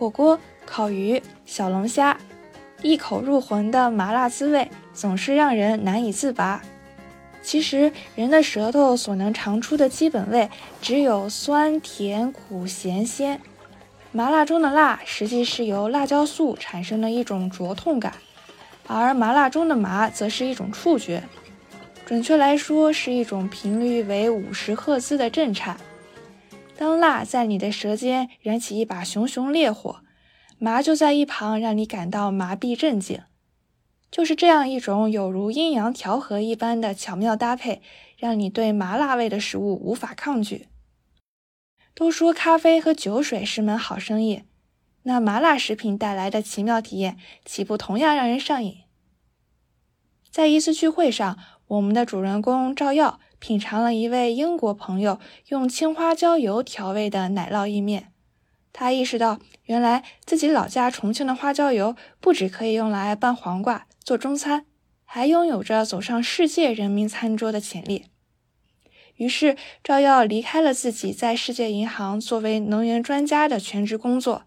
火锅、烤鱼、小龙虾，一口入魂的麻辣滋味总是让人难以自拔。其实，人的舌头所能尝出的基本味只有酸、甜、苦、咸、鲜。麻辣中的辣，实际是由辣椒素产生的一种灼痛感，而麻辣中的麻，则是一种触觉。准确来说，是一种频率为五十赫兹的震颤。当辣在你的舌尖燃起一把熊熊烈火，麻就在一旁让你感到麻痹镇静。就是这样一种有如阴阳调和一般的巧妙搭配，让你对麻辣味的食物无法抗拒。都说咖啡和酒水是门好生意，那麻辣食品带来的奇妙体验，岂不同样让人上瘾？在一次聚会上，我们的主人公赵耀。品尝了一位英国朋友用青花椒油调味的奶酪意面，他意识到，原来自己老家重庆的花椒油不只可以用来拌黄瓜、做中餐，还拥有着走上世界人民餐桌的潜力。于是，赵耀离开了自己在世界银行作为能源专家的全职工作，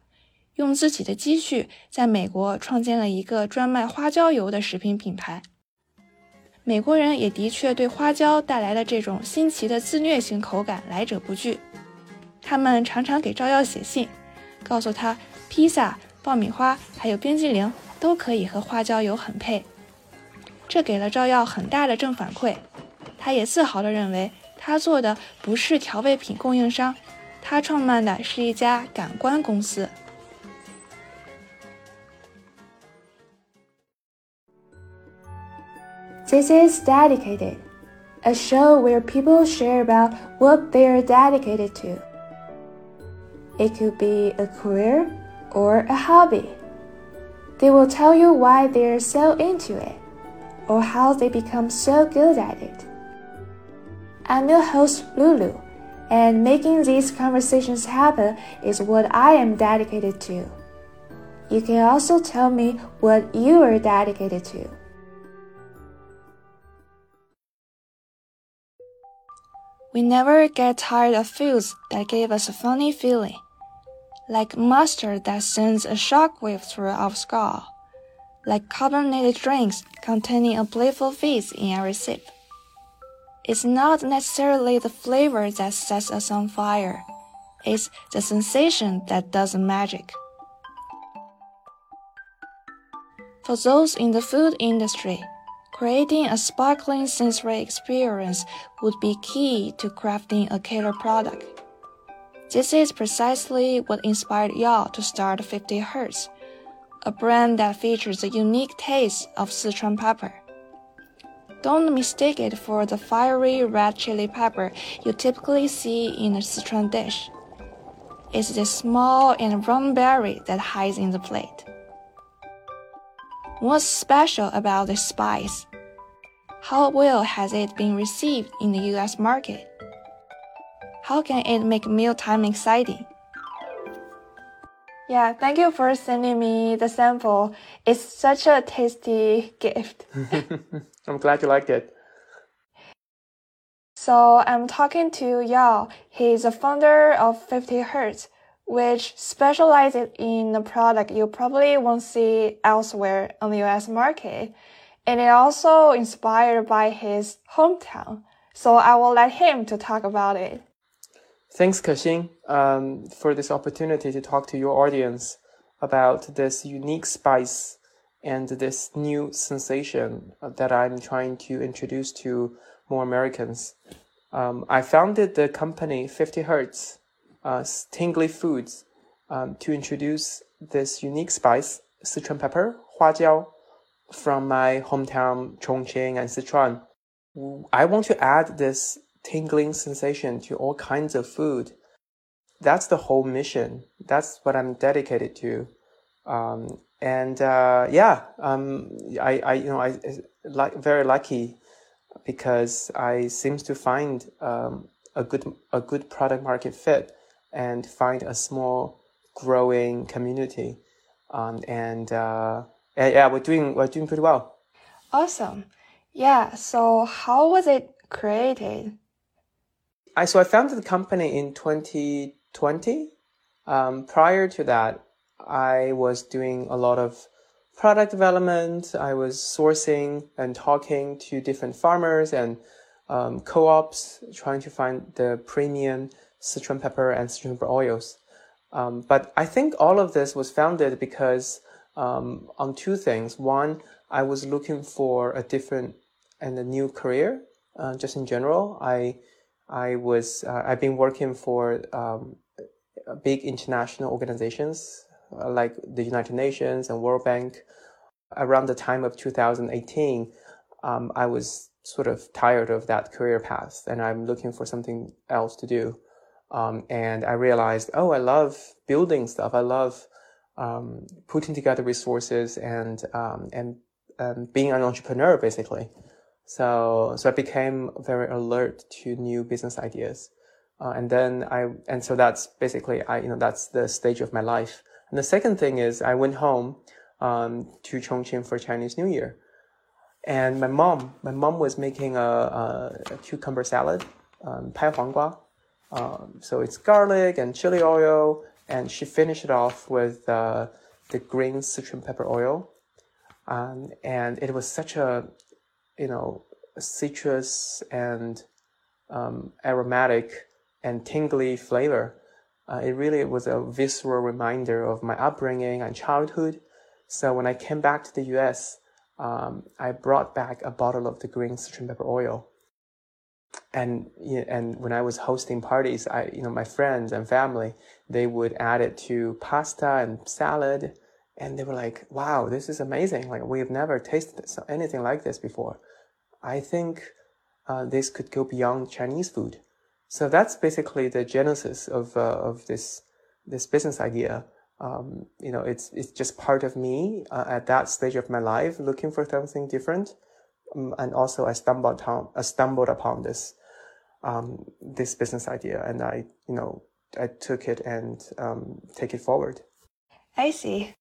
用自己的积蓄在美国创建了一个专卖花椒油的食品品牌。美国人也的确对花椒带来的这种新奇的自虐型口感来者不拒，他们常常给赵耀写信，告诉他披萨、爆米花还有冰激凌都可以和花椒油很配，这给了赵耀很大的正反馈。他也自豪地认为，他做的不是调味品供应商，他创办的是一家感官公司。This is Dedicated, a show where people share about what they are dedicated to. It could be a career or a hobby. They will tell you why they are so into it or how they become so good at it. I'm your host, Lulu, and making these conversations happen is what I am dedicated to. You can also tell me what you are dedicated to. We never get tired of foods that give us a funny feeling, like mustard that sends a shockwave through our skull, like carbonated drinks containing a playful fizz in every sip. It's not necessarily the flavor that sets us on fire, it's the sensation that does the magic. For those in the food industry, Creating a sparkling sensory experience would be key to crafting a killer product. This is precisely what inspired Yao to start 50 Hertz, a brand that features the unique taste of Sichuan pepper. Don't mistake it for the fiery red chili pepper you typically see in a Sichuan dish. It's the small and round berry that hides in the plate. What's special about this spice? How well has it been received in the US market? How can it make mealtime exciting? Yeah, thank you for sending me the sample. It's such a tasty gift. I'm glad you liked it. So I'm talking to Yao. He's a founder of 50 Hertz, which specializes in a product you probably won't see elsewhere on the US market. And it also inspired by his hometown. So I will let him to talk about it. Thanks, Kexing, um, for this opportunity to talk to your audience about this unique spice and this new sensation that I'm trying to introduce to more Americans. Um, I founded the company 50 Hertz uh, tingly foods um, to introduce this unique spice, Sichuan pepper, huajiao, from my hometown Chongqing and Sichuan. I want to add this tingling sensation to all kinds of food. That's the whole mission. That's what I'm dedicated to. Um, and uh, yeah, um, I, I, you know, I like very lucky because I seems to find um, a good a good product market fit and find a small growing community. Um, and uh, yeah, we're doing we're doing pretty well. Awesome. Yeah. So how was it created? I so I founded the company in 2020. Um, prior to that, I was doing a lot of product development. I was sourcing and talking to different farmers and um, co-ops, trying to find the premium citron pepper and Sichuan pepper oils. Um, but I think all of this was founded because um, on two things. One, I was looking for a different and a new career. Uh, just in general, I I was uh, I've been working for um, big international organizations uh, like the United Nations and World Bank. Around the time of 2018, um, I was sort of tired of that career path, and I'm looking for something else to do. Um, and I realized, oh, I love building stuff. I love um, putting together resources and um, and um, being an entrepreneur basically. So so I became very alert to new business ideas, uh, and then I and so that's basically I you know that's the stage of my life. And the second thing is I went home um, to Chongqing for Chinese New Year, and my mom my mom was making a, a, a cucumber salad, um, pai huanggua. Um, so it's garlic and chili oil and she finished it off with uh, the green Sichuan pepper oil. Um, and it was such a, you know, citrus and um, aromatic and tingly flavor. Uh, it really was a visceral reminder of my upbringing and childhood. So when I came back to the U.S., um, I brought back a bottle of the green Sichuan pepper oil and and when I was hosting parties, I you know my friends and family they would add it to pasta and salad, and they were like, "Wow, this is amazing! Like we've never tasted anything like this before." I think uh, this could go beyond Chinese food. So that's basically the genesis of uh, of this this business idea. Um, you know, it's it's just part of me uh, at that stage of my life, looking for something different. Um, and also I stumbled upon I stumbled upon this um, this business idea, and I you know I took it and um, take it forward. I see.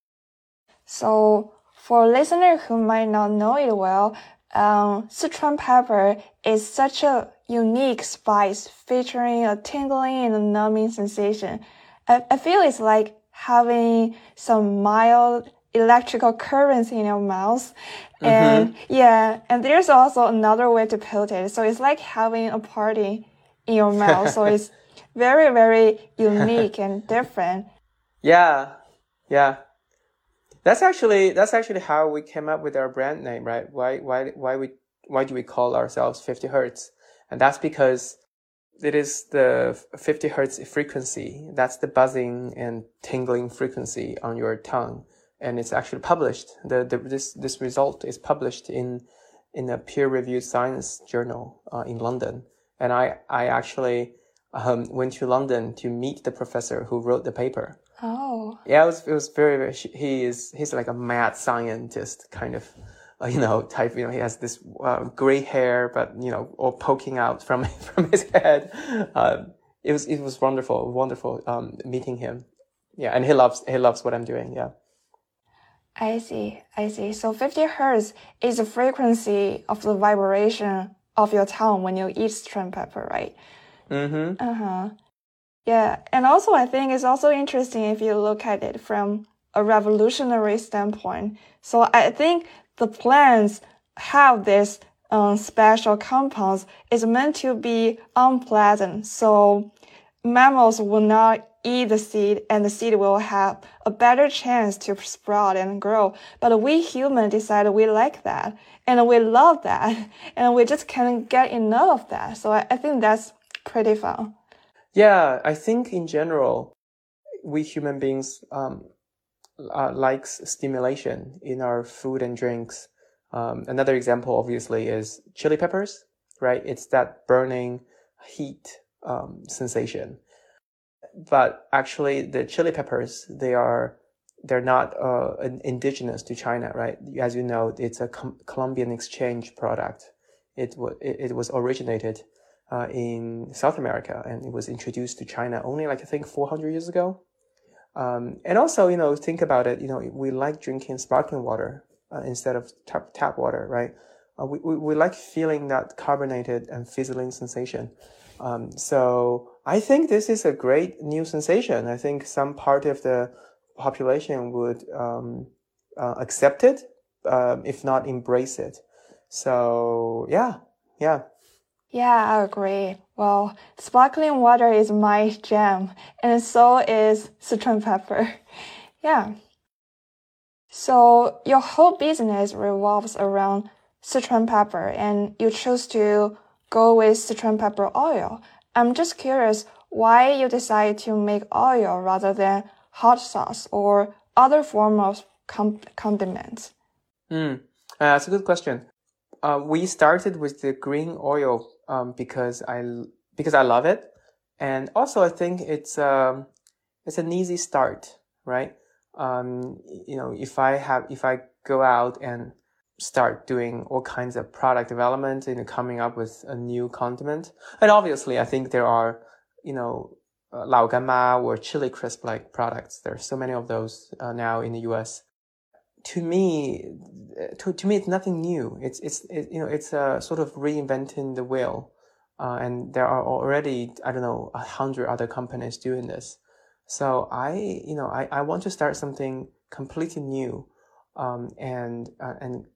So for listener who might not know it well, um, Sichuan pepper is such a unique spice featuring a tingling and a numbing sensation. I, I feel it's like having some mild electrical currents in your mouth. Mm-hmm. And yeah, and there's also another way to put it. So it's like having a party in your mouth. so it's very, very unique and different. Yeah. Yeah. That's actually, that's actually how we came up with our brand name, right? Why, why, why we, why do we call ourselves 50 Hertz? And that's because it is the 50 Hertz frequency. That's the buzzing and tingling frequency on your tongue and it's actually published. The, the this this result is published in in a peer-reviewed science journal uh, in London. And I I actually um, went to London to meet the professor who wrote the paper. Oh. Yeah, it was it was very, very he is he's like a mad scientist kind of. Uh, you know, type. You know, he has this uh, gray hair, but you know, all poking out from from his head. Uh, it was it was wonderful, wonderful um, meeting him. Yeah, and he loves he loves what I'm doing. Yeah. I see, I see. So 50 hertz is the frequency of the vibration of your tongue when you eat Sichuan pepper, right? Mm-hmm. Uh-huh. Yeah, and also I think it's also interesting if you look at it from a revolutionary standpoint. So I think the plants have this um, special compounds is meant to be unpleasant. So mammals will not eat the seed and the seed will have a better chance to sprout and grow. But we humans decide we like that and we love that and we just can't get enough of that. So I, I think that's pretty fun. Yeah, I think in general, we human beings um, uh, likes stimulation in our food and drinks. Um, another example, obviously, is chili peppers, right? It's that burning heat um, sensation but actually the chili peppers, they are, they're not uh, indigenous to China, right? As you know, it's a Com- Columbian exchange product. It, w- it, was originated uh, in South America and it was introduced to China only like I think 400 years ago. Um, and also, you know, think about it. You know, we like drinking sparkling water uh, instead of tap, tap water, right? Uh, we, we, we like feeling that carbonated and fizzling sensation. Um, so I think this is a great new sensation. I think some part of the population would um, uh, accept it, um, if not embrace it. So yeah, yeah. Yeah, I agree. Well, sparkling water is my jam, and so is Sichuan pepper. Yeah. So your whole business revolves around Sichuan pepper, and you chose to go with Sichuan pepper oil. I'm just curious why you decided to make oil rather than hot sauce or other form of condiments. Mm, uh, that's a good question. Uh, we started with the green oil um, because I because I love it, and also I think it's um, it's an easy start, right? Um, you know, if I have if I go out and start doing all kinds of product development and coming up with a new condiment, and obviously I think there are you know uh, or chili crisp like products. There are so many of those uh, now in the U.S. To me, to, to me, it's nothing new. It's it's it, you know it's a sort of reinventing the wheel, uh, and there are already I don't know a hundred other companies doing this. So I you know I, I want to start something completely new, um, and uh, and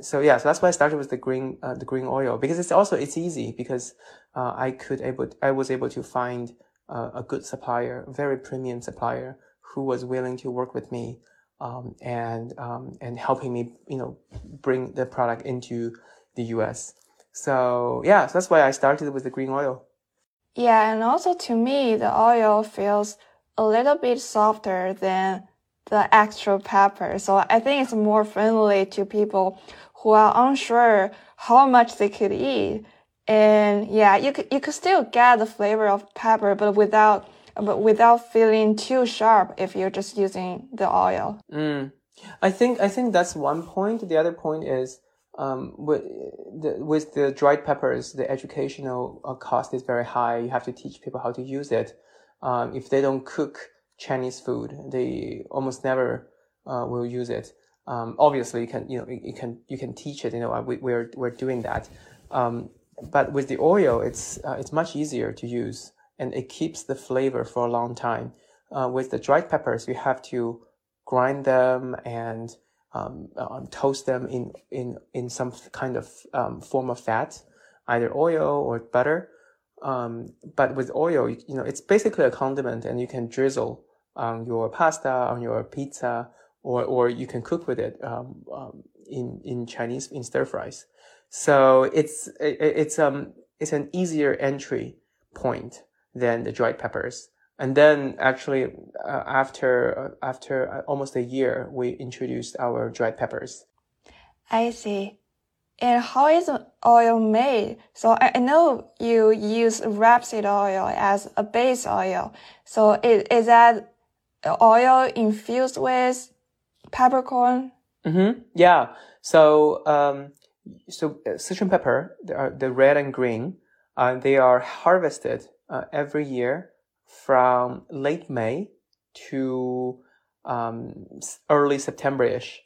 so yeah, so that's why I started with the green uh, the green oil because it's also it's easy because uh, I could able I was able to find uh, a good supplier, very premium supplier who was willing to work with me um, and um, and helping me, you know, bring the product into the U.S. So yeah, so that's why I started with the green oil. Yeah, and also to me, the oil feels a little bit softer than the extra pepper. So I think it's more friendly to people who are unsure how much they could eat. And yeah, you could, you could still get the flavor of pepper, but without but without feeling too sharp if you're just using the oil. Mm. I think I think that's one point. The other point is um, with the with the dried peppers, the educational uh, cost is very high. You have to teach people how to use it. Um, if they don't cook Chinese food, they almost never uh, will use it. Um, obviously, you can you know you can you can teach it. You know we, we're we're doing that. Um, but with the oil, it's uh, it's much easier to use and it keeps the flavor for a long time. Uh, with the dried peppers, you have to grind them and um, um, toast them in, in, in some kind of um, form of fat, either oil or butter. Um, but with oil, you, you, know, it's basically a condiment and you can drizzle on your pasta, on your pizza, or, or you can cook with it um, um, in, in Chinese, in stir fries. So it's, it, it's, um, it's an easier entry point than the dried peppers. And then actually, uh, after uh, after uh, almost a year, we introduced our dried peppers. I see. And how is oil made? So I know you use rapeseed oil as a base oil. So is, is that oil infused with peppercorn? Mm-hmm. Yeah. So um, so uh, Sichuan pepper, the, the red and green, uh, they are harvested uh, every year from late May to um, early September-ish.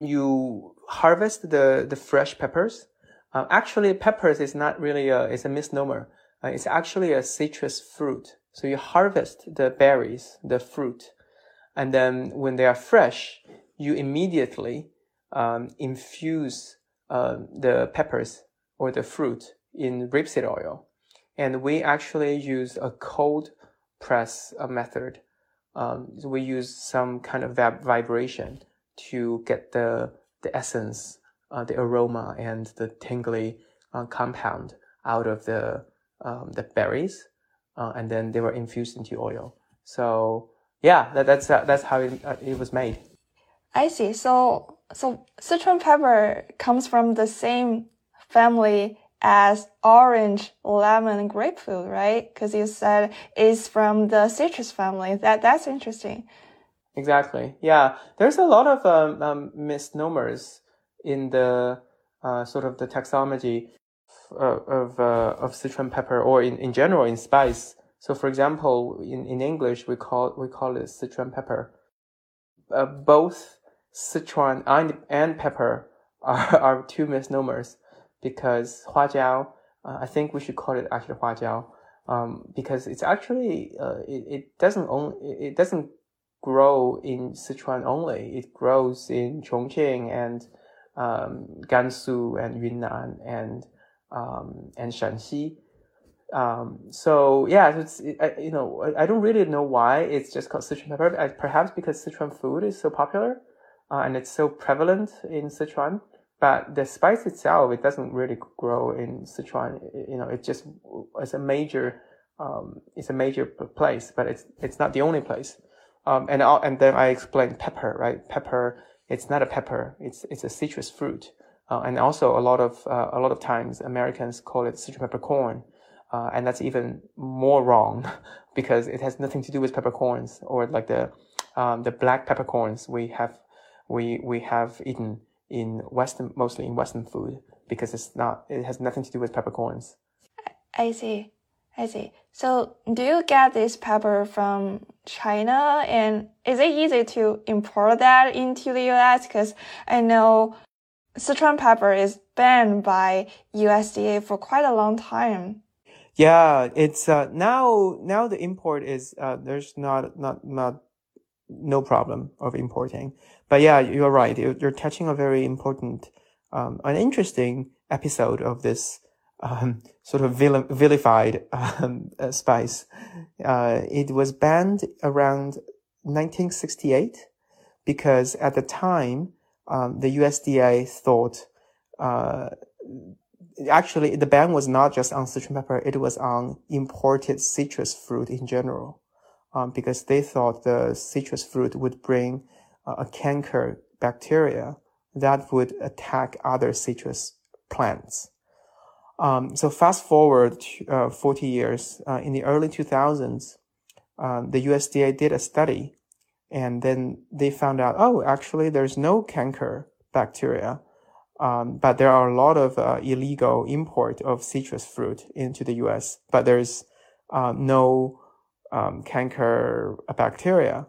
You harvest the, the fresh peppers. Uh, actually, peppers is not really a, it's a misnomer. Uh, it's actually a citrus fruit. So you harvest the berries, the fruit, and then when they are fresh, you immediately um, infuse uh, the peppers or the fruit in rapeseed oil and we actually use a cold press uh, method. Um, so we use some kind of vibration to get the the essence, uh, the aroma, and the tingly uh, compound out of the um, the berries, uh, and then they were infused into oil. So yeah, that, that's uh, that's how it, uh, it was made. I see. So so Sichuan pepper comes from the same family as orange, lemon, grapefruit, right? Because you said it's from the citrus family. That that's interesting. Exactly. Yeah, there's a lot of um, um, misnomers in the uh, sort of the taxonomy uh, of uh, of Sichuan pepper, or in, in general in spice. So, for example, in, in English we call we call it Sichuan pepper. Uh, both Sichuan and, and pepper are, are two misnomers because huajiao, uh, I think we should call it actually huajiao, um, because it's actually uh, it, it doesn't only it doesn't grow in Sichuan only. It grows in Chongqing and um, Gansu and Yunnan and um, and Shanxi. Um, so yeah, it's it, I, you know I don't really know why it's just called Sichuan pepper. Perhaps because Sichuan food is so popular uh, and it's so prevalent in Sichuan. But the spice itself, it doesn't really grow in Sichuan. You know, it just it's a major um, it's a major place, but it's it's not the only place. Um, and and then I explained pepper, right? Pepper, it's not a pepper. It's it's a citrus fruit. Uh, and also a lot of uh, a lot of times Americans call it citrus peppercorn, uh, and that's even more wrong because it has nothing to do with peppercorns or like the um, the black peppercorns we have we we have eaten in Western mostly in Western food because it's not it has nothing to do with peppercorns. I see. I see. So do you get this pepper from China and is it easy to import that into the US? Cause I know Sichuan pepper is banned by USDA for quite a long time. Yeah, it's, uh, now, now the import is, uh, there's not, not, not, no problem of importing. But yeah, you're right. You're, you're touching a very important, um, an interesting episode of this um, sort of vil- vilified um, uh, spice. Uh, it was banned around 1968 because at the time um, the USDA thought uh, actually the ban was not just on Sichuan pepper; it was on imported citrus fruit in general, um, because they thought the citrus fruit would bring uh, a canker bacteria that would attack other citrus plants. Um, so fast forward uh, 40 years, uh, in the early 2000s, um, the USDA did a study and then they found out, oh, actually there's no canker bacteria. Um, but there are a lot of uh, illegal import of citrus fruit into the U.S., but there's uh, no um, canker bacteria.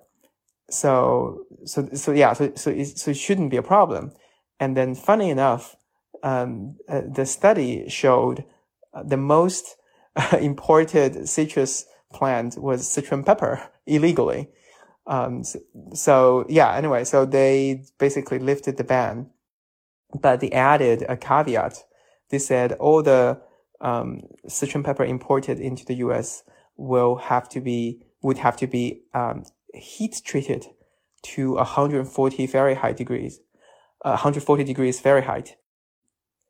So, so, so yeah, so, so it, so it shouldn't be a problem. And then funny enough, um, uh, the study showed uh, the most imported citrus plant was Sichuan pepper illegally. Um, so, so, yeah, anyway, so they basically lifted the ban, but they added a caveat. They said all the um, Sichuan pepper imported into the U.S. will have to be would have to be um, heat treated to 140 Fahrenheit degrees, uh, 140 degrees Fahrenheit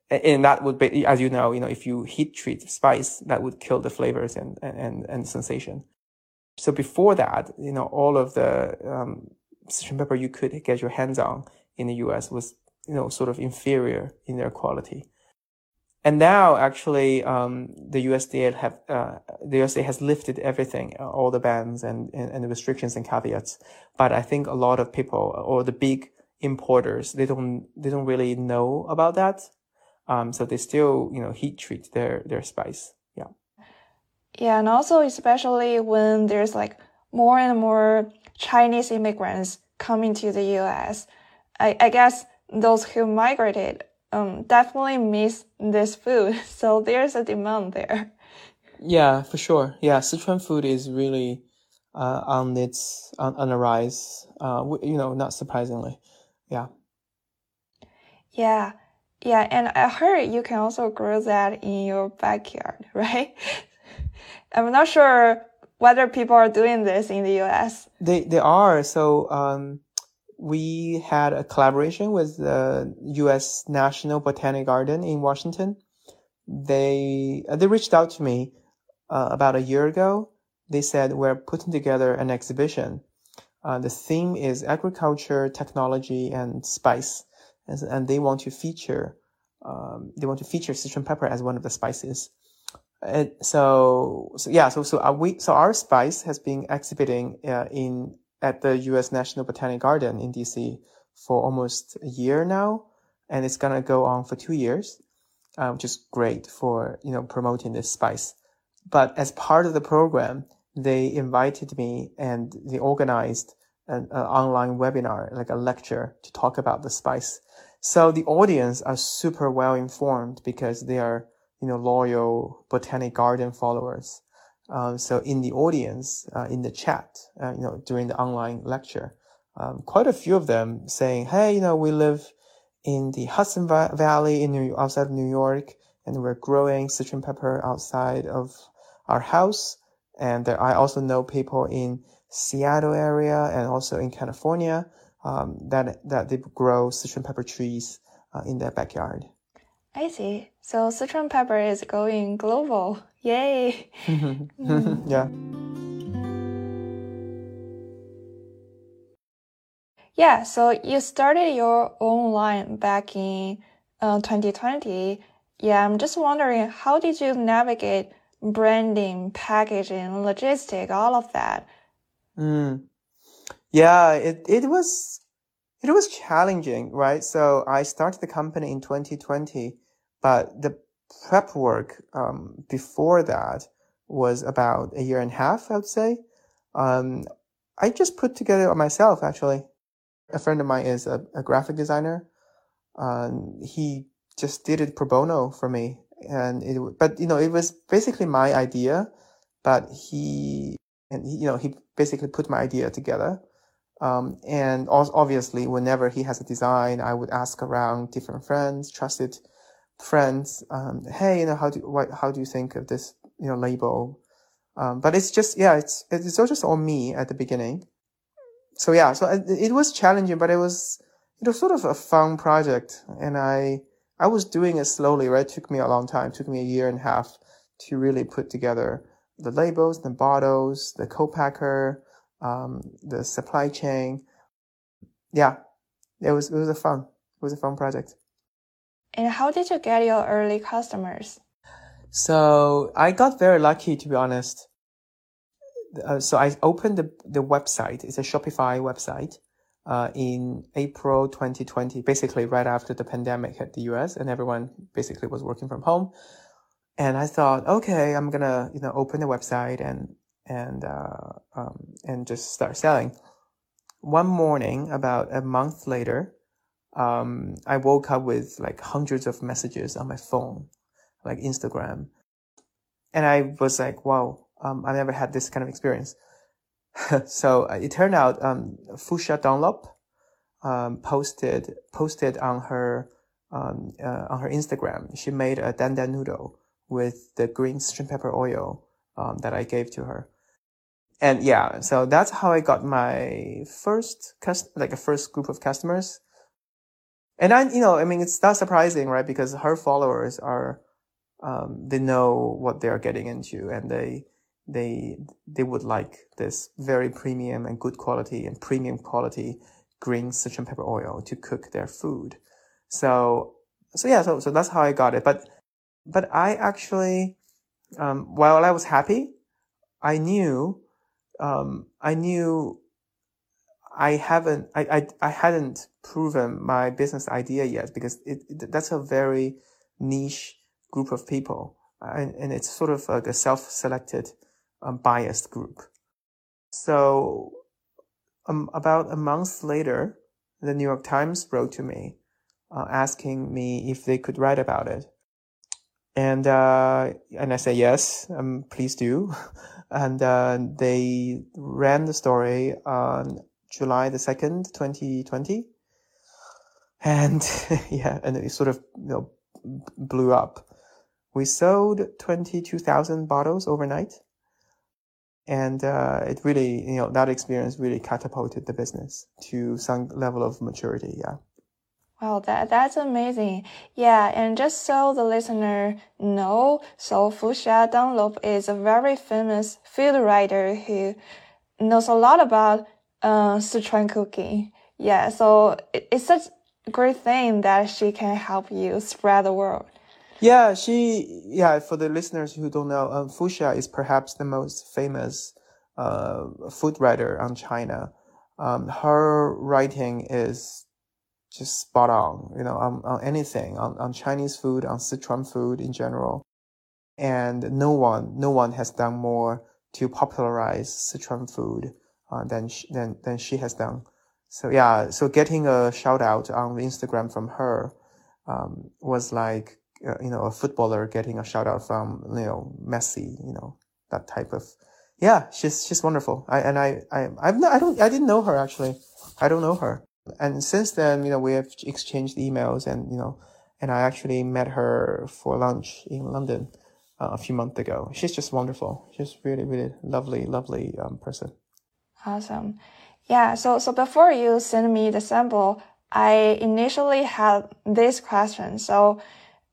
and that would be, as you know, you know, if you heat treat spice, that would kill the flavors and, and, and sensation. So before that, you know, all of the, um, Sichuan pepper you could get your hands on in the US was, you know, sort of inferior in their quality. And now actually, um, the USDA have, uh, the USDA has lifted everything, uh, all the bans and, and, and the restrictions and caveats. But I think a lot of people or the big importers, they don't, they don't really know about that um, so they still, you know, heat treat their, their spice. Yeah. Yeah. And also, especially when there's like more and more Chinese immigrants coming to the US, I, I guess those who migrated, um, definitely miss this food. So there's a demand there. Yeah, for sure. Yeah. Sichuan food is really, uh, on its, on, on a rise, uh, you know, not surprisingly. Yeah. Yeah. Yeah, and I heard you can also grow that in your backyard, right? I'm not sure whether people are doing this in the US. They they are. So um, we had a collaboration with the U.S. National Botanic Garden in Washington. They uh, they reached out to me uh, about a year ago. They said we're putting together an exhibition. Uh, the theme is agriculture, technology, and spice and they want to feature um, they want to feature Sichuan pepper as one of the spices. And so, so yeah, so so our we so our spice has been exhibiting uh, in at the U.S. National Botanic Garden in D.C. for almost a year now, and it's gonna go on for two years, uh, which is great for you know promoting this spice. But as part of the program, they invited me and they organized an, an online webinar, like a lecture, to talk about the spice. So the audience are super well informed because they are, you know, loyal botanic garden followers. Um, so in the audience, uh, in the chat, uh, you know, during the online lecture, um, quite a few of them saying, "Hey, you know, we live in the Hudson Valley in New, outside of New York, and we're growing Sichuan pepper outside of our house. And there, I also know people in Seattle area and also in California um, that that they grow Sichuan pepper trees uh, in their backyard." I see. So Sichuan pepper is going global. Yay! mm. yeah. Yeah, so you started your own line back in uh, 2020. Yeah, I'm just wondering how did you navigate branding, packaging, logistic, all of that? Mm. Yeah, it, it was it was challenging, right? So I started the company in 2020 but the prep work um, before that was about a year and a half, I would say. Um, I just put together myself, actually. A friend of mine is a, a graphic designer. Um, he just did it pro bono for me. And it, but, you know, it was basically my idea, but he, and he, you know, he basically put my idea together. Um, and also obviously, whenever he has a design, I would ask around different friends, trusted friends, um, hey, you know, how do what, how do you think of this, you know, label? Um, but it's just yeah, it's it's all just on me at the beginning. So yeah, so it, it was challenging, but it was it was sort of a fun project, and I I was doing it slowly. Right, it took me a long time. It took me a year and a half to really put together the labels, the bottles, the co-packer, um, the supply chain. Yeah, it was it was a fun it was a fun project. And how did you get your early customers? So I got very lucky, to be honest. Uh, so I opened the, the website. It's a Shopify website. Uh, in April 2020, basically right after the pandemic hit the US and everyone basically was working from home. And I thought, okay, I'm gonna, you know, open the website and, and, uh, um, and just start selling. One morning, about a month later, um, I woke up with like hundreds of messages on my phone, like Instagram. And I was like, wow, um, I never had this kind of experience. so uh, it turned out, um, Fuchsia Dunlop, um, posted, posted on her, um, uh, on her Instagram. She made a dan dan noodle with the green Sichuan pepper oil, um, that I gave to her. And yeah, so that's how I got my first, cust- like a first group of customers. And I, you know, I mean, it's not surprising, right? Because her followers are, um, they know what they're getting into and they, they, they would like this very premium and good quality and premium quality green Sichuan pepper oil to cook their food. So, so yeah, so, so that's how I got it. But, but I actually, um, while I was happy, I knew, um, I knew I haven't, I, I, I hadn't proven my business idea yet because it, it that's a very niche group of people. And, and it's sort of like a self-selected, um, biased group. So, um, about a month later, the New York Times wrote to me, uh, asking me if they could write about it. And, uh, and I said, yes, um, please do. and, uh, they ran the story on July the 2nd, 2020. And yeah, and it sort of, you know, blew up. We sold 22,000 bottles overnight. And, uh, it really, you know, that experience really catapulted the business to some level of maturity. Yeah. Wow, that, that's amazing. Yeah, and just so the listener know, so Fuchsia Dunlop is a very famous food writer who knows a lot about uh, Sichuan cooking. Yeah, so it, it's such a great thing that she can help you spread the word. Yeah, she, yeah, for the listeners who don't know, um, Fuchsia is perhaps the most famous uh, food writer on China. Um, her writing is just spot on, you know, on, on anything, on, on Chinese food, on Sichuan food in general. And no one, no one has done more to popularize Sichuan food uh, than she, than than she has done. So yeah, so getting a shout out on Instagram from her um, was like uh, you know a footballer getting a shout out from you know Messi. You know, that type of. Yeah, she's she's wonderful. I and I I I've not, I don't I didn't know her actually. I don't know her. And since then, you know, we have exchanged emails and you know, and I actually met her for lunch in London uh, a few months ago. She's just wonderful. She's really really lovely lovely um, person. Awesome. Yeah. So so before you send me the sample, I initially had this question. So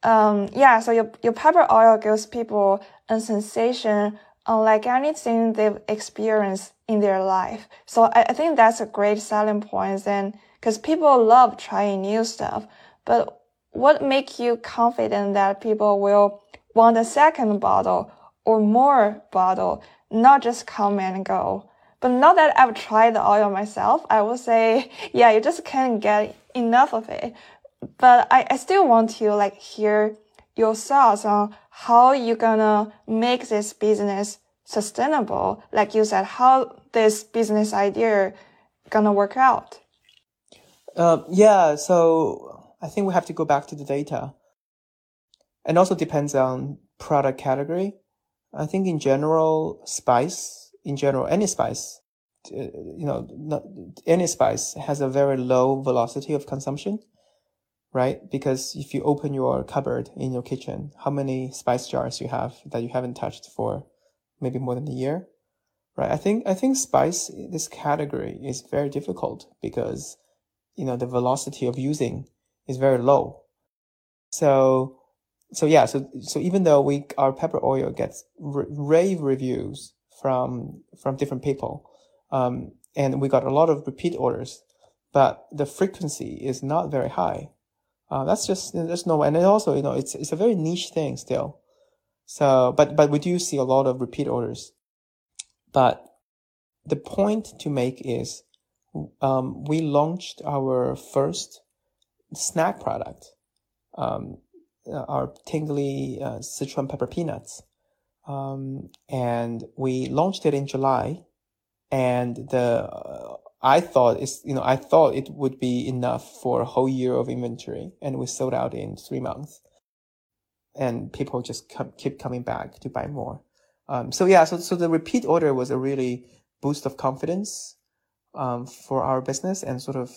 um, yeah, so your, your pepper oil gives people a sensation unlike anything they've experienced in their life. So I, I think that's a great selling point then, because people love trying new stuff. But what makes you confident that people will want a second bottle or more bottle, not just come and go? But now that I've tried the oil myself, I would say, yeah, you just can't get enough of it but I, I still want to like hear your thoughts on how you're gonna make this business sustainable. Like you said, how this business idea gonna work out. Uh, yeah, so I think we have to go back to the data. And also depends on product category. I think in general, spice, in general, any spice, uh, you know, not, any spice has a very low velocity of consumption right? Because if you open your cupboard in your kitchen, how many spice jars you have that you haven't touched for maybe more than a year, right? I think, I think spice, this category is very difficult because, you know, the velocity of using is very low. So, so yeah, so, so even though we, our pepper oil gets rave reviews from, from different people, um, and we got a lot of repeat orders, but the frequency is not very high. Uh, that's just there's no way. and also you know it's it's a very niche thing still. So but but we do see a lot of repeat orders. But the point to make is um, we launched our first snack product, um, uh, our tingly uh, Sichuan pepper peanuts, um, and we launched it in July, and the uh, I thought it's, you know, I thought it would be enough for a whole year of inventory and we sold out in three months. And people just keep coming back to buy more. Um, so yeah, so, so the repeat order was a really boost of confidence, um, for our business and sort of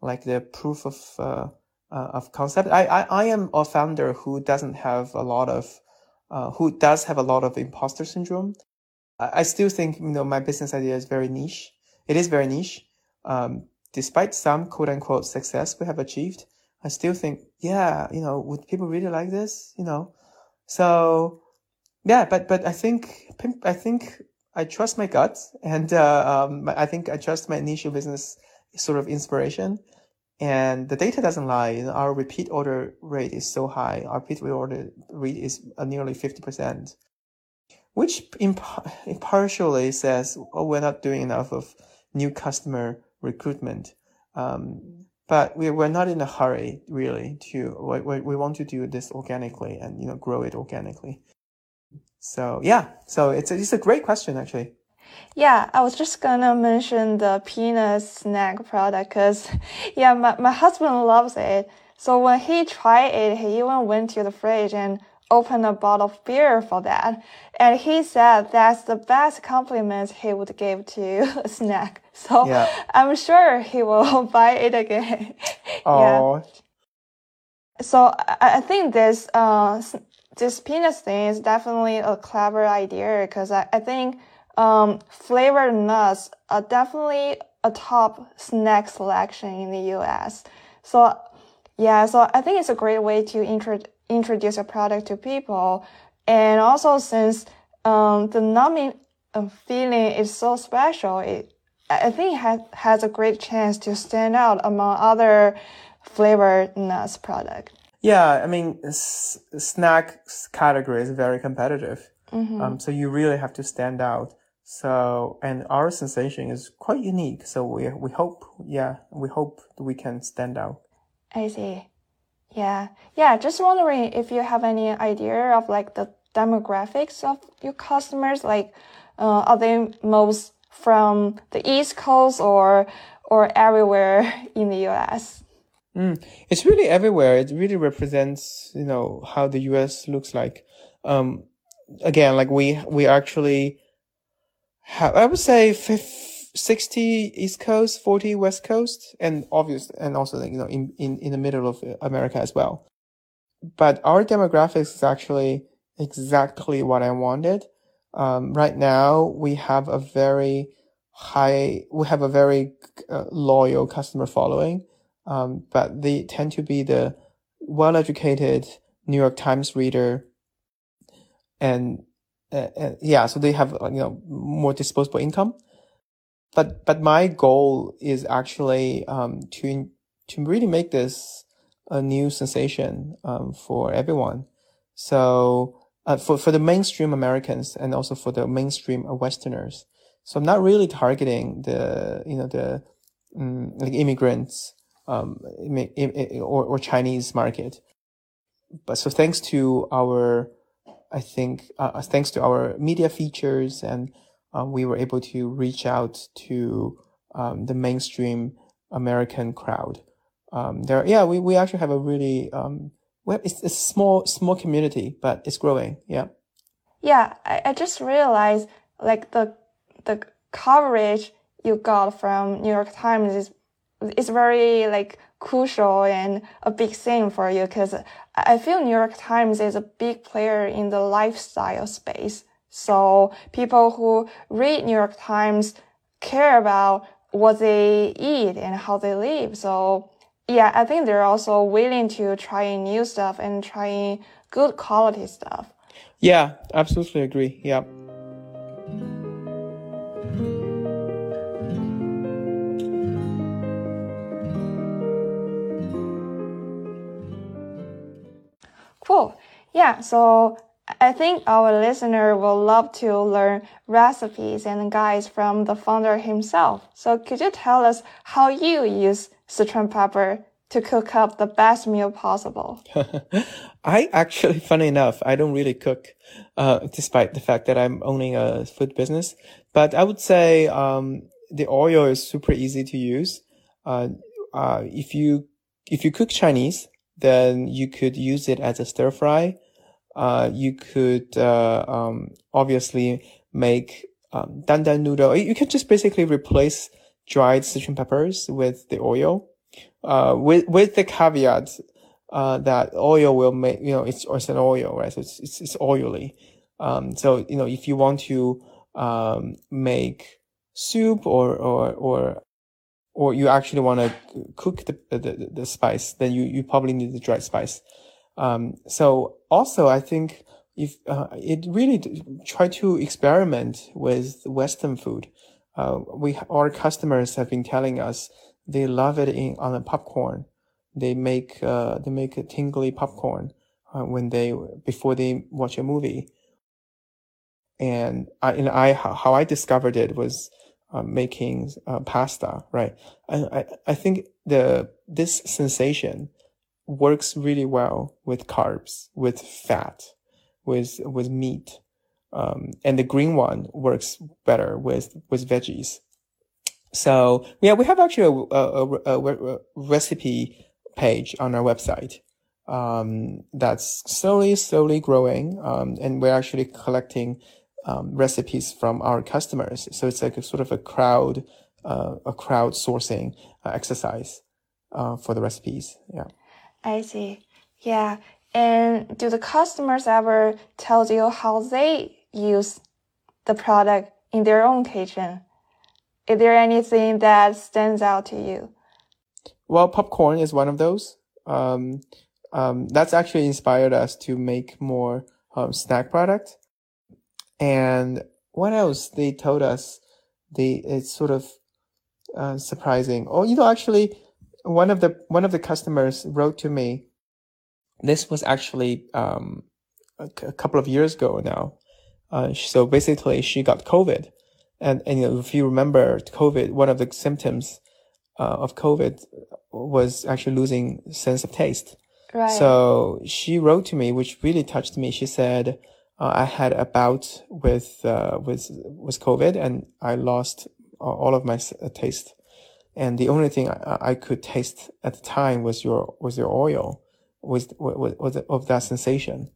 like the proof of, uh, uh, of concept. I, I, I am a founder who doesn't have a lot of, uh, who does have a lot of imposter syndrome. I, I still think, you know, my business idea is very niche. It is very niche um, despite some quote unquote success we have achieved, I still think, yeah, you know, would people really like this? You know, so yeah, but, but I think, I think I trust my gut and, uh, um, I think I trust my initial business sort of inspiration and the data doesn't lie. Our repeat order rate is so high. Our repeat order rate is uh, nearly 50%, which imp- partially says, oh, we're not doing enough of new customer recruitment. Um, but we, we're not in a hurry really to, we, we want to do this organically and, you know, grow it organically. So yeah, so it's a, it's a great question actually. Yeah, I was just gonna mention the peanut snack product because, yeah, my, my husband loves it. So when he tried it, he even went to the fridge and opened a bottle of beer for that. And he said that's the best compliment he would give to a snack. So yeah. I'm sure he will buy it again. Oh. yeah. So I, I think this, uh, this peanut thing is definitely a clever idea because I, I think, um, flavored nuts are definitely a top snack selection in the US. So yeah, so I think it's a great way to introduce introduce a product to people. And also since um, the numbing uh, feeling is so special, it, I think has, has a great chance to stand out among other flavored nuts product. Yeah, I mean, snack category is very competitive. Mm-hmm. Um, so you really have to stand out. So, and our sensation is quite unique. So we, we hope, yeah, we hope we can stand out. I see. Yeah. Yeah. Just wondering if you have any idea of like the demographics of your customers. Like, uh, are they most from the East Coast or, or everywhere in the US? Mm, it's really everywhere. It really represents, you know, how the US looks like. Um, again, like we, we actually have, I would say 60 East Coast, 40 West Coast, and obvious, and also, you know, in, in, in the middle of America as well. But our demographics is actually exactly what I wanted. Um, right now we have a very high, we have a very uh, loyal customer following. Um, but they tend to be the well-educated New York Times reader and, uh, uh, yeah, so they have, you know, more disposable income. But, but my goal is actually, um, to, to really make this a new sensation, um, for everyone. So, uh, for, for the mainstream Americans and also for the mainstream Westerners. So I'm not really targeting the, you know, the, um, like immigrants, um, or, or Chinese market. But so thanks to our, I think, uh, thanks to our media features and, um, we were able to reach out to, um, the mainstream American crowd. Um, there, yeah, we, we actually have a really, um, well, it's a small, small community, but it's growing. Yeah. Yeah. I, I just realized like the, the coverage you got from New York Times is, is very like crucial and a big thing for you because I feel New York Times is a big player in the lifestyle space. So people who read New York Times care about what they eat and how they live. So yeah, I think they're also willing to try new stuff and trying good quality stuff. Yeah, absolutely agree. Yeah. Cool. Yeah, so I think our listener will love to learn recipes and guides from the founder himself. So could you tell us how you use Sichuan pepper to cook up the best meal possible? I actually, funny enough, I don't really cook, uh, despite the fact that I'm owning a food business. But I would say, um, the oil is super easy to use. Uh, uh, if you, if you cook Chinese, then you could use it as a stir fry. Uh, you could, uh, um, obviously make, um, dandan noodle. You can just basically replace dried Sichuan peppers with the oil, uh, with, with the caveat, uh, that oil will make, you know, it's, it's an oil, right? So it's, it's, it's oily. Um, so, you know, if you want to, um, make soup or, or, or, or you actually want to cook the, the, the, spice, then you, you probably need the dried spice. Um, so also I think if, uh, it really try to experiment with Western food. Uh, we, our customers have been telling us they love it in, on a popcorn. They make, uh, they make a tingly popcorn, uh, when they, before they watch a movie. And I, and I, how I discovered it was, uh, making uh, pasta, right? I, I, I think the, this sensation works really well with carbs, with fat, with, with meat. Um, and the green one works better with, with veggies. So yeah, we have actually a, a, a, a recipe page on our website. Um, that's slowly, slowly growing. Um, and we're actually collecting, um, recipes from our customers. So it's like a sort of a crowd, uh, a crowdsourcing uh, exercise, uh, for the recipes. Yeah. I see. Yeah. And do the customers ever tell you how they use the product in their own kitchen? Is there anything that stands out to you? Well, popcorn is one of those. Um, um, that's actually inspired us to make more um, snack products. And what else? They told us they it's sort of uh, surprising. Oh, you know, actually, one of the one of the customers wrote to me. This was actually um, a, a couple of years ago now. Uh, so basically, she got COVID, and and you know, if you remember COVID, one of the symptoms uh, of COVID was actually losing sense of taste. Right. So she wrote to me, which really touched me. She said, uh, "I had a bout with uh, with with COVID, and I lost all of my taste." and the only thing I, I, could taste at the time was your was your oil, was was, was of that sensation.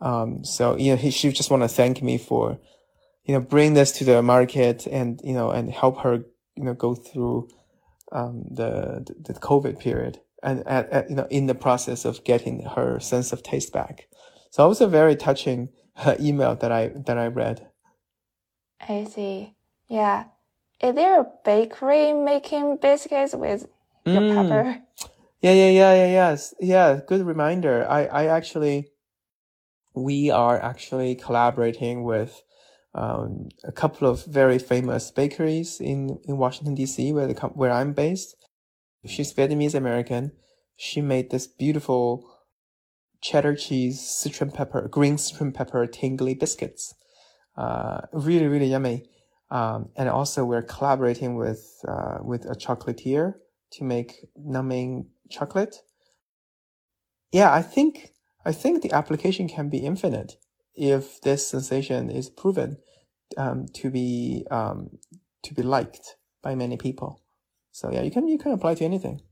Um, so you know, he, she just want to thank me for, you know, bring this to the market and you know and help her you know go through um, the the COVID period and at, at, you know in the process of getting her sense of taste back. So it was a very touching uh, email that I that I read. I see. Yeah. Is there a bakery making biscuits with your Mm. pepper? Yeah, yeah, yeah, yeah, yes. Yeah, good reminder. I, I actually, we are actually collaborating with um, a couple of very famous bakeries in, in Washington, D.C., where the, where I'm based. She's Vietnamese American. She made this beautiful cheddar cheese, Sichuan pepper, green Sichuan pepper tingly biscuits. Uh, really, really yummy. Um, and also we're collaborating with, uh, with a chocolatier to make numbing chocolate. Yeah, I think I think the application can be infinite if this sensation is proven um, to be um, to be liked by many people. So yeah, you can you can apply to anything.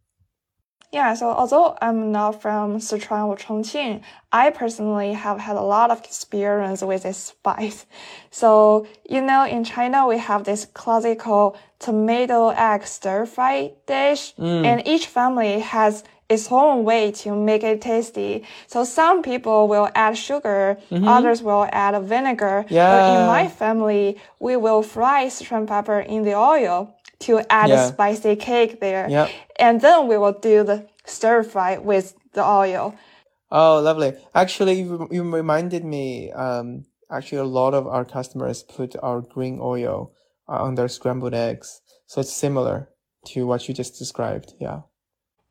Yeah, so although I'm not from Sichuan or Chongqing, I personally have had a lot of experience with this spice. So, you know, in China, we have this classical tomato egg stir fry dish, mm. and each family has its own way to make it tasty. So some people will add sugar, mm-hmm. others will add vinegar. But in my family, we will fry Sichuan pepper in the oil to add Yeah. a spicy cake there. Yep. And then we will do the stir fry with the oil. Oh, lovely. Actually, you, you reminded me. Um, actually, a lot of our customers put our green oil uh, on their scrambled eggs, so it's similar to what you just described. Yeah.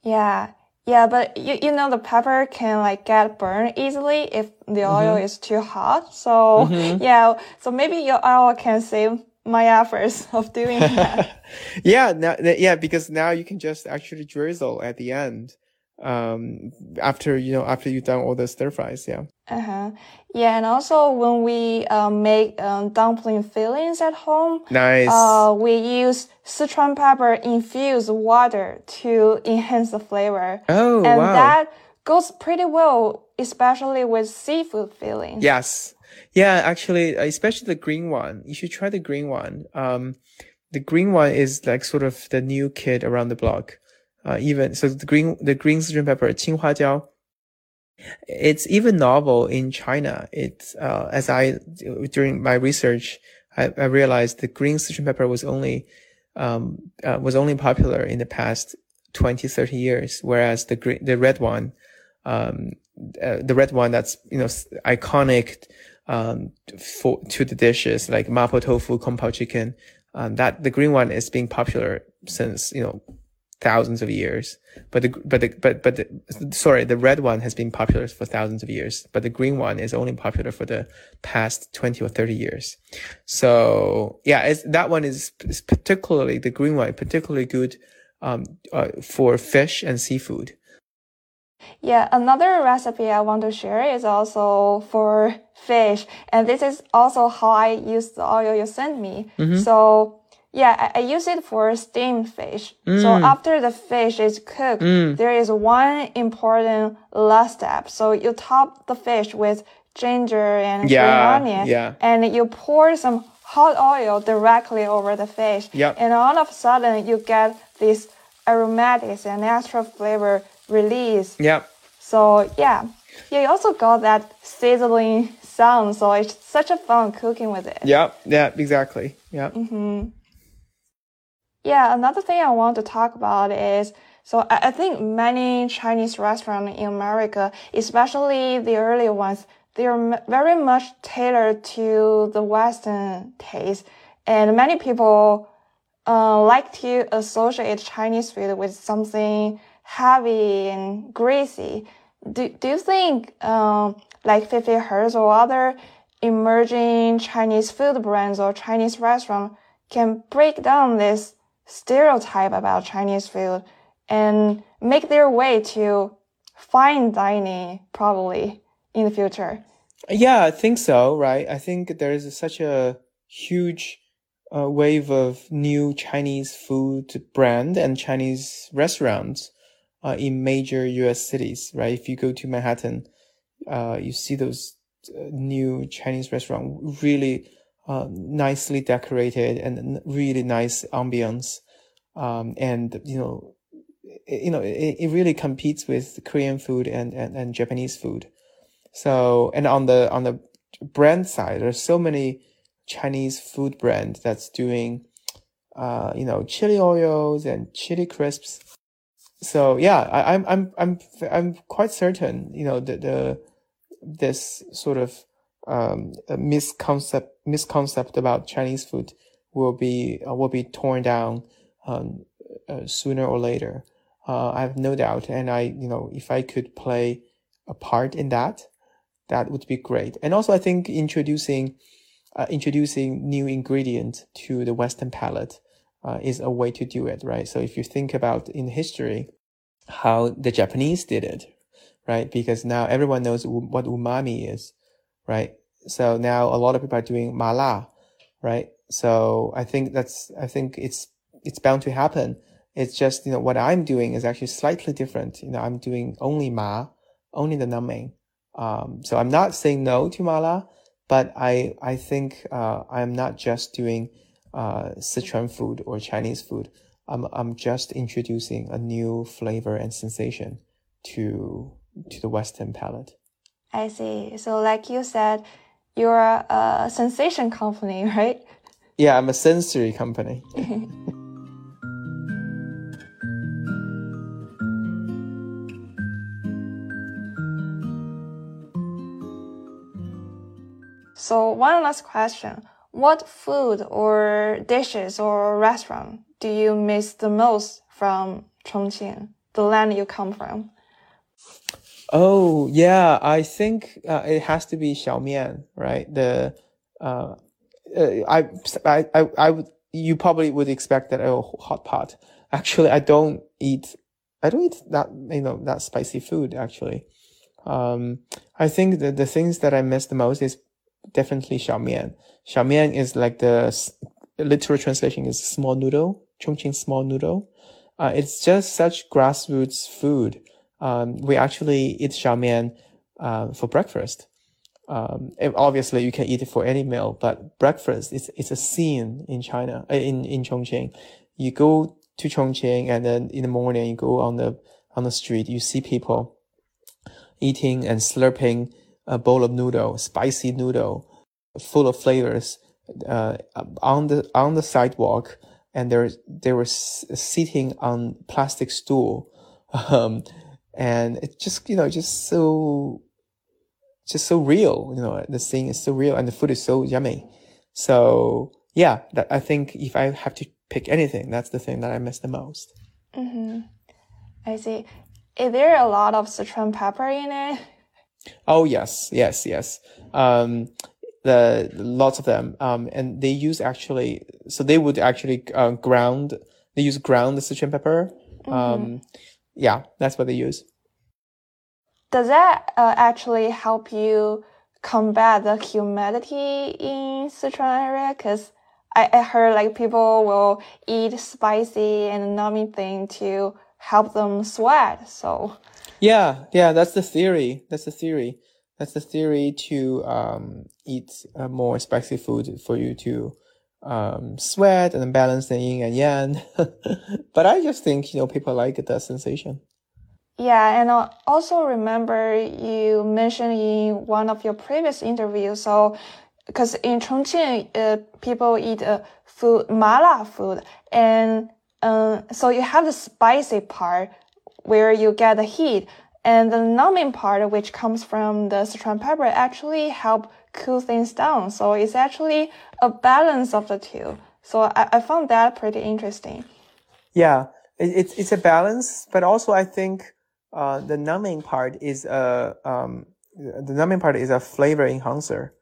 Yeah. Yeah, but you, you know, the pepper can like get burned easily if the oil is too hot. So yeah, so maybe your oil can save my efforts of doing that. yeah, now, yeah, because now you can just actually drizzle at the end. Um, after, you know, after you've done all the stir fries. Yeah. uh-huh. Yeah, and also when we um, make um, dumpling fillings at home, Nice. uh, we use Sichuan pepper infused water to enhance the flavor. oh, and wow. that goes pretty well, especially with seafood fillings. Yes. Yeah, actually, especially the green one. You should try the green one. Um, the green one is like sort of the new kid around the block. Uh, even so, the green, the green Sichuan pepper, 青花椒. It's even novel in China. It's, uh, as I, during my research, I, I realized the green Sichuan pepper was only, um, uh, was only popular in the past 20, 30 years, whereas the green, the red one, um, uh, the red one that's, you know, s- iconic, um, for, to the dishes like mapo tofu, kung pao chicken. Um, that the green one is being popular since, you know, thousands of years. But the, but the, but, but the, sorry, the red one has been popular for thousands of years, but the green one is only popular for the past 20 or 30 years. So yeah, that one is, is particularly, the green one, particularly good, um, uh, for fish and seafood. Yeah, another recipe I want to share is also for fish, and this is also how I use the oil you sent me. Mm-hmm. So yeah, I, I use it for steamed fish. So mm. after the fish is cooked, mm. there is one important last step. So you top the fish with ginger and Yeah, green onion, yeah. and you pour some hot oil directly over the fish. Yep. And all of a sudden, you get this aromatics and extra flavor release. Yeah. So yeah, yeah, you also got that sizzling sound. So it's such a fun cooking with it. Yeah. Yeah. Exactly. Yeah. Yeah, another thing I want to talk about is so I, I think many Chinese restaurants in America, especially the early ones, they are m- very much tailored to the Western taste, and many people uh, like to associate Chinese food with something heavy and greasy. Do, do you think um, like 50 Hertz or other emerging Chinese food brands or Chinese restaurant can break down this stereotype about Chinese food and make their way to fine dining probably in the future? Yeah, I think so, right? I think there is such a huge uh, wave of new Chinese food brand and Chinese restaurants uh, in major US cities, right? If you go to Manhattan, uh, you see those new Chinese restaurant, really uh, nicely decorated and really nice ambience. Um, and you know, it, you know, it, it really competes with Korean food and, and, and Japanese food. So, and on the on the brand side, there's so many Chinese food brand that's doing, uh, you know, chili oils and chili crisps. So yeah, I, I'm I'm I'm I'm quite certain, you know, the the this sort of um, misconcept misconcept about Chinese food will be uh, will be torn down um, uh, sooner or later. Uh, I have no doubt, and I you know if I could play a part in that, that would be great. And also, I think introducing uh, introducing new ingredient to the Western palate uh, is a way to do it, right? So if you think about in history how the Japanese did it, right? Because now everyone knows what umami is, right? So now a lot of people are doing mala, right? So I think that's, I think it's, it's bound to happen. It's just, you know, what I'm doing is actually slightly different. You know, I'm doing only ma, only the naming. Um, so I'm not saying no to mala, but I, I think, uh, I'm not just doing, uh, Sichuan food or Chinese food. I'm, I'm just introducing a new flavor and sensation to, to the Western palate. I see. So like you said, you're a sensation company, right? Yeah, I'm a sensory company. so one last question. What food or dishes or restaurant do you miss the most from Chongqing, the land you come from? Oh yeah, I think uh, it has to be xiaomian, right? The uh, uh, I, I I I would you probably would expect that oh hot pot. Actually, I don't eat I don't eat that you know that spicy food actually. Um, I think that the things that I miss the most is definitely xiaomian. Xiaomian is like the literal translation is small noodle, Chongqing small noodle. Uh, it's just such grassroots food um, we actually eat xiaomian uh, for breakfast. Um, obviously you can eat it for any meal, but breakfast is it's a scene in China, uh, in in Chongqing. You go to Chongqing, and then in the morning you go on the on the street, you see people eating and slurping a bowl of noodle, spicy noodle, full of flavors, uh, on the on the sidewalk, and there they were sitting on plastic stool. Um, and it's just you know just so just so real you know the scene is so real and the food is so yummy so yeah that i think if i have to pick anything that's the thing that i miss the most mm-hmm. i see is there a lot of sichuan pepper in it oh yes yes yes um the lots of them um and they use actually so they would actually uh, ground they use ground sichuan pepper mm-hmm. um yeah, that's what they use. Does that uh, actually help you combat the humidity in Sichuan area? Because I, I heard like people will eat spicy and numbing thing to help them sweat. So yeah, yeah, that's the theory. That's the theory. That's the theory to um, eat uh, more spicy food for you to um, sweat and balance the yin and yang. but I just think, you know, people like the sensation. Yeah, and I also remember you mentioned in one of your previous interviews. So, because in Chongqing, uh, people eat uh, food, mala food, and uh, so you have the spicy part where you get the heat, and the numbing part, which comes from the Sichuan pepper, actually help cool things down. So it's actually a balance of the two. So I, I found that pretty interesting. Yeah, it, it's it's a balance, but also I think uh, the numbing part is a um, the numbing part is a flavor enhancer.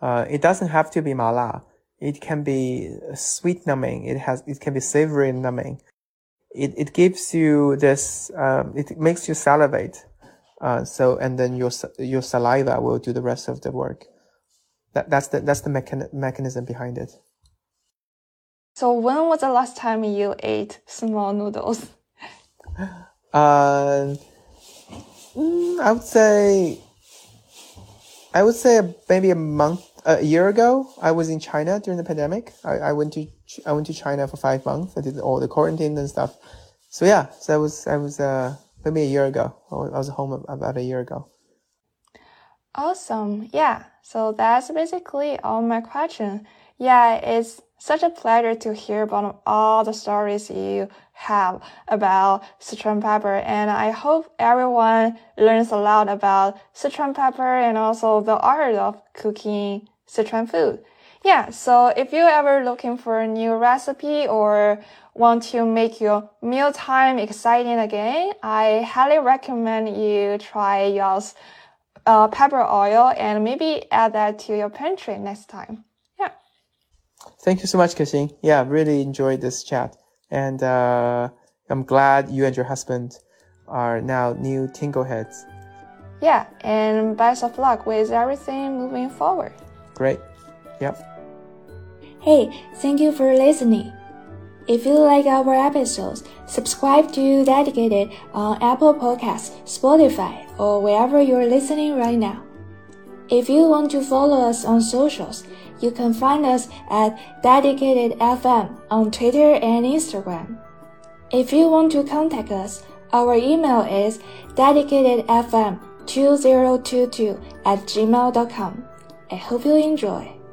Uh, it doesn't have to be mala. It can be sweet numbing. It has it can be savory numbing. It it gives you this. Um, it makes you salivate. Uh, so and then your your saliva will do the rest of the work. That, that's the, that's the mechan mechanism behind it. So when was the last time you ate small noodles? Uh, I would say I would say maybe a month, a year ago. I was in China during the pandemic. I, I went to I went to China for five months. I did all the quarantine and stuff. So yeah, so I was I was uh maybe a year ago. I was home about a year ago. Awesome. Yeah. So that's basically all my question. Yeah, it's such a pleasure to hear about all the stories you have about Sichuan pepper. And I hope everyone learns a lot about Sichuan pepper and also the art of cooking Sichuan food. Yeah. So if you're ever looking for a new recipe or want to make your mealtime exciting again, I highly recommend you try Yao's uh, pepper oil and maybe add that to your pantry next time. Yeah. Thank you so much, Kexing. Yeah, really enjoyed this chat. And uh, I'm glad you and your husband are now new Tingle heads. Yeah, and best of luck with everything moving forward. Great. Yep. Hey, thank you for listening. If you like our episodes, subscribe to Dedicated on Apple Podcasts, Spotify, or wherever you're listening right now. If you want to follow us on socials, you can find us at Dedicated FM on Twitter and Instagram. If you want to contact us, our email is dedicatedfm2022 at gmail.com. I hope you enjoy.